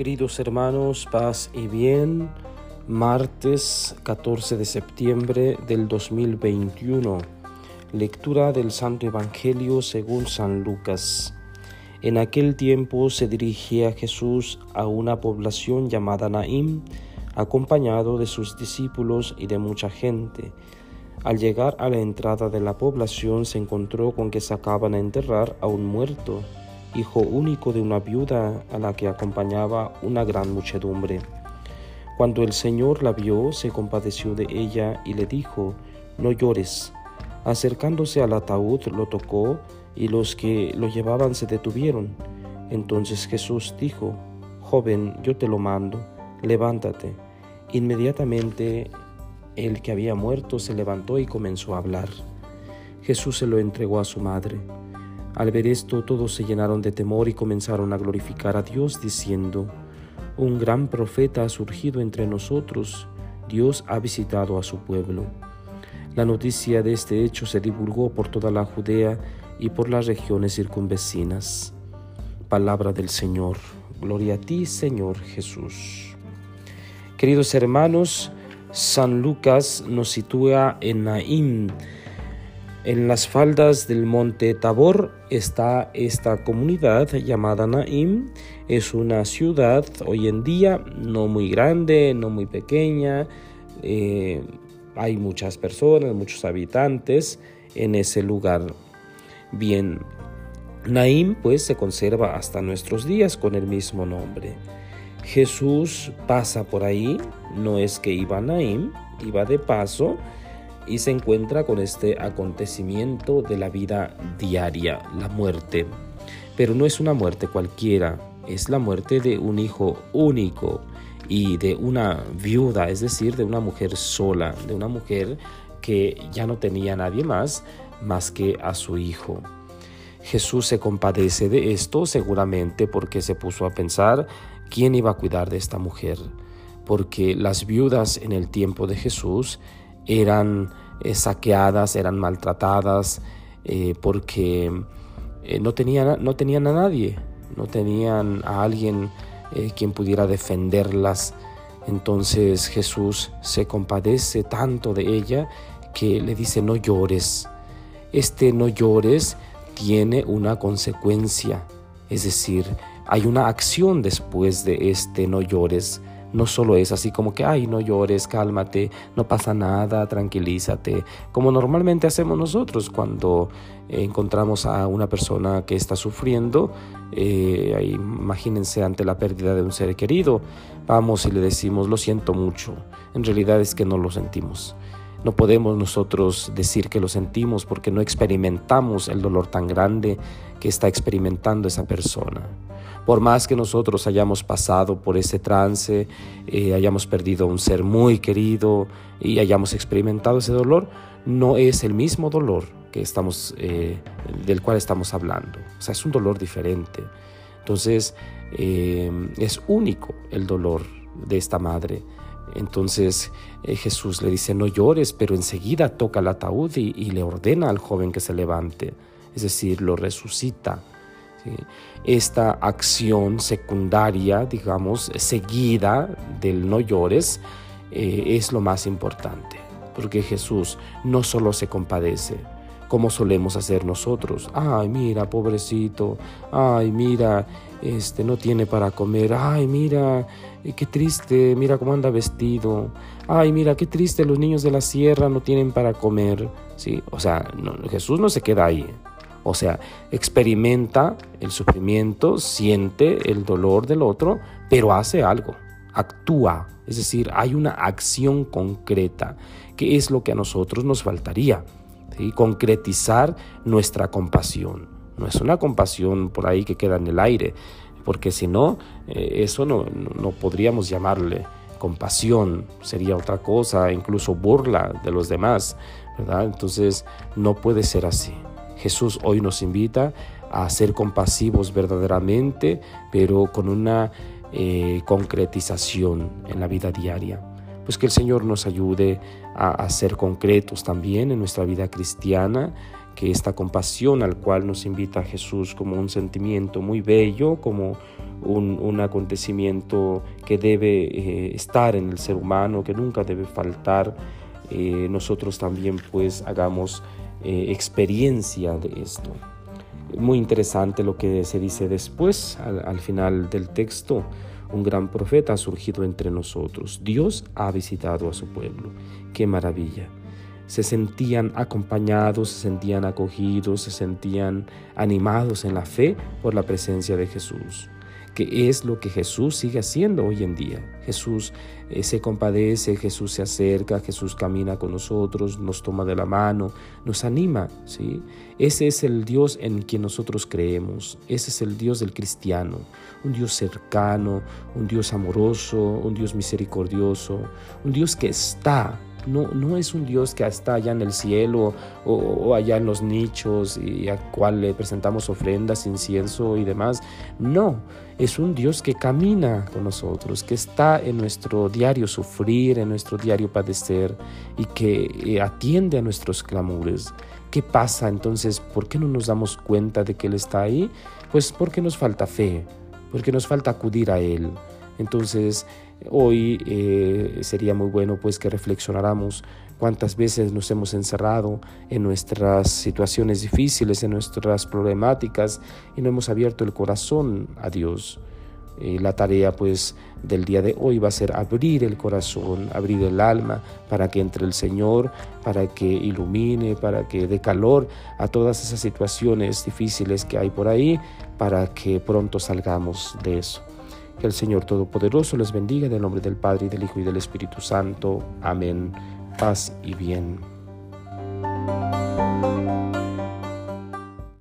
Queridos hermanos, paz y bien, martes 14 de septiembre del 2021, lectura del Santo Evangelio según San Lucas. En aquel tiempo se dirigía Jesús a una población llamada Naim, acompañado de sus discípulos y de mucha gente. Al llegar a la entrada de la población se encontró con que sacaban a enterrar a un muerto hijo único de una viuda a la que acompañaba una gran muchedumbre. Cuando el Señor la vio, se compadeció de ella y le dijo, No llores. Acercándose al ataúd lo tocó y los que lo llevaban se detuvieron. Entonces Jesús dijo, Joven, yo te lo mando, levántate. Inmediatamente el que había muerto se levantó y comenzó a hablar. Jesús se lo entregó a su madre. Al ver esto todos se llenaron de temor y comenzaron a glorificar a Dios diciendo, Un gran profeta ha surgido entre nosotros, Dios ha visitado a su pueblo. La noticia de este hecho se divulgó por toda la Judea y por las regiones circunvecinas. Palabra del Señor. Gloria a ti, Señor Jesús. Queridos hermanos, San Lucas nos sitúa en Naín, en las faldas del monte Tabor está esta comunidad llamada Naim. Es una ciudad hoy en día no muy grande, no muy pequeña. Eh, hay muchas personas, muchos habitantes en ese lugar. Bien, Naim pues se conserva hasta nuestros días con el mismo nombre. Jesús pasa por ahí, no es que iba a Naim, iba de paso y se encuentra con este acontecimiento de la vida diaria, la muerte. Pero no es una muerte cualquiera, es la muerte de un hijo único y de una viuda, es decir, de una mujer sola, de una mujer que ya no tenía nadie más más que a su hijo. Jesús se compadece de esto seguramente porque se puso a pensar quién iba a cuidar de esta mujer, porque las viudas en el tiempo de Jesús eran eh, saqueadas, eran maltratadas, eh, porque eh, no, tenían, no tenían a nadie, no tenían a alguien quien pudiera defenderlas. Entonces Jesús se compadece tanto de ella que le dice no llores. Este no llores tiene una consecuencia, es decir, hay una acción después de este no llores no solo es así como que, ay, no llores, cálmate, no pasa nada, tranquilízate, como normalmente hacemos nosotros cuando encontramos a una persona que está sufriendo, eh, imagínense ante la pérdida de un ser querido, vamos y le decimos, lo siento mucho, en realidad es que no lo sentimos. No podemos nosotros decir que lo sentimos porque no experimentamos el dolor tan grande que está experimentando esa persona. Por más que nosotros hayamos pasado por ese trance, eh, hayamos perdido un ser muy querido y hayamos experimentado ese dolor, no es el mismo dolor que estamos, eh, del cual estamos hablando. O sea, es un dolor diferente. Entonces, eh, es único el dolor de esta madre. Entonces Jesús le dice, no llores, pero enseguida toca el ataúd y, y, le ordena al joven que se levante, es decir, lo resucita. Esta acción secundaria, digamos, seguida del no llores, eh, es lo más importante, porque Jesús no solo se compadece, como solemos hacer nosotros. Ay, mira, pobrecito. Ay, mira, este no tiene para comer. Ay, mira, eh, qué triste. Mira cómo anda vestido. Ay, mira, qué triste. Los niños de la sierra no tienen para comer. Sí, o sea, Jesús no se queda ahí. O sea, experimenta el sufrimiento, siente el dolor del otro, pero hace algo, actúa. Es decir, hay una acción concreta, que es lo que a nosotros nos faltaría. Concretizar nuestra compasión. No es una compasión por ahí que queda en el aire, porque si no, eh, eso no, no podríamos llamarle compasión, sería otra cosa, incluso burla de los demás, ¿verdad? Entonces, no puede ser así. Jesús hoy nos invita a ser compasivos verdaderamente, pero con una eh, concretización en la vida diaria. Pues que el Señor nos ayude a, ser concretos también en nuestra vida cristiana, que esta compasión al cual nos invita Jesús como un sentimiento muy bello, como, un, acontecimiento que debe eh, estar en el ser humano, que nunca debe faltar. Eh, nosotros también pues hagamos eh, experiencia de esto. Muy interesante lo que se dice después, al, final del texto. Un gran profeta ha surgido entre nosotros. Dios ha visitado a su pueblo. ¡Qué maravilla! Se sentían acompañados, se sentían acogidos, se sentían animados en la fe por la presencia de Jesús que es lo que Jesús sigue haciendo hoy en día. Jesús eh, se compadece, Jesús se acerca, Jesús camina con nosotros, nos toma de la mano, nos anima, ¿sí? Ese es el Dios en quien nosotros creemos, ese es el Dios del cristiano, un Dios cercano, un Dios amoroso, un Dios misericordioso, un Dios que está no, no, es un Dios que está allá en el cielo o, allá en los nichos y al cual le presentamos ofrendas, incienso y demás. No, es un Dios que camina con nosotros, que está en nuestro diario sufrir, en nuestro diario padecer y que eh, atiende a nuestros clamores. ¿Qué pasa entonces? ¿Por qué no nos damos cuenta de que Él está ahí? Pues porque nos falta fe, porque nos falta acudir a Él. Entonces, hoy eh, sería muy bueno pues que reflexionáramos cuántas veces nos hemos encerrado en nuestras situaciones difíciles, en nuestras problemáticas y no hemos abierto el corazón a Dios. Eh, la tarea pues del día de hoy va a ser abrir el corazón, abrir el alma para que entre el Señor, para que ilumine, para que dé calor a todas esas situaciones difíciles que hay por ahí, para que pronto salgamos de eso. Que el Señor Todopoderoso les bendiga en el nombre del Padre y del Hijo y del Espíritu Santo. Amén. Paz y bien.